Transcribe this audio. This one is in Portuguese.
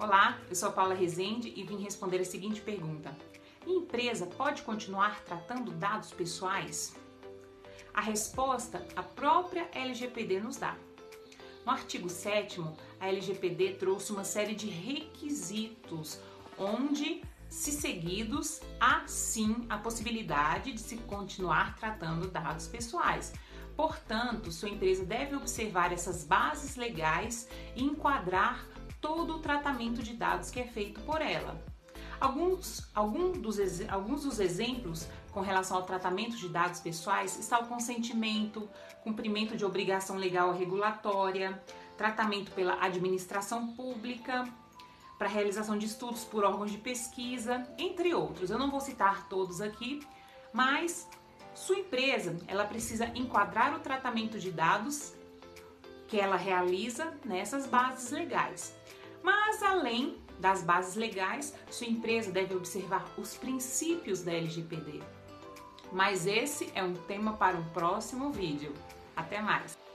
Olá, eu sou Paula Rezende e vim responder a seguinte pergunta: Minha empresa pode continuar tratando dados pessoais? A resposta a própria LGPD nos dá. No artigo 7, a LGPD trouxe uma série de requisitos onde, se seguidos, há sim a possibilidade de se continuar tratando dados pessoais. Portanto, sua empresa deve observar essas bases legais e enquadrar todo o tratamento de dados que é feito por ela. Alguns, algum dos, alguns dos exemplos com relação ao tratamento de dados pessoais está o consentimento, cumprimento de obrigação legal regulatória, tratamento pela administração pública, para realização de estudos por órgãos de pesquisa, entre outros. Eu não vou citar todos aqui, mas sua empresa ela precisa enquadrar o tratamento de dados que ela realiza nessas bases legais. Mas além das bases legais, sua empresa deve observar os princípios da LGPD. Mas esse é um tema para um próximo vídeo. Até mais!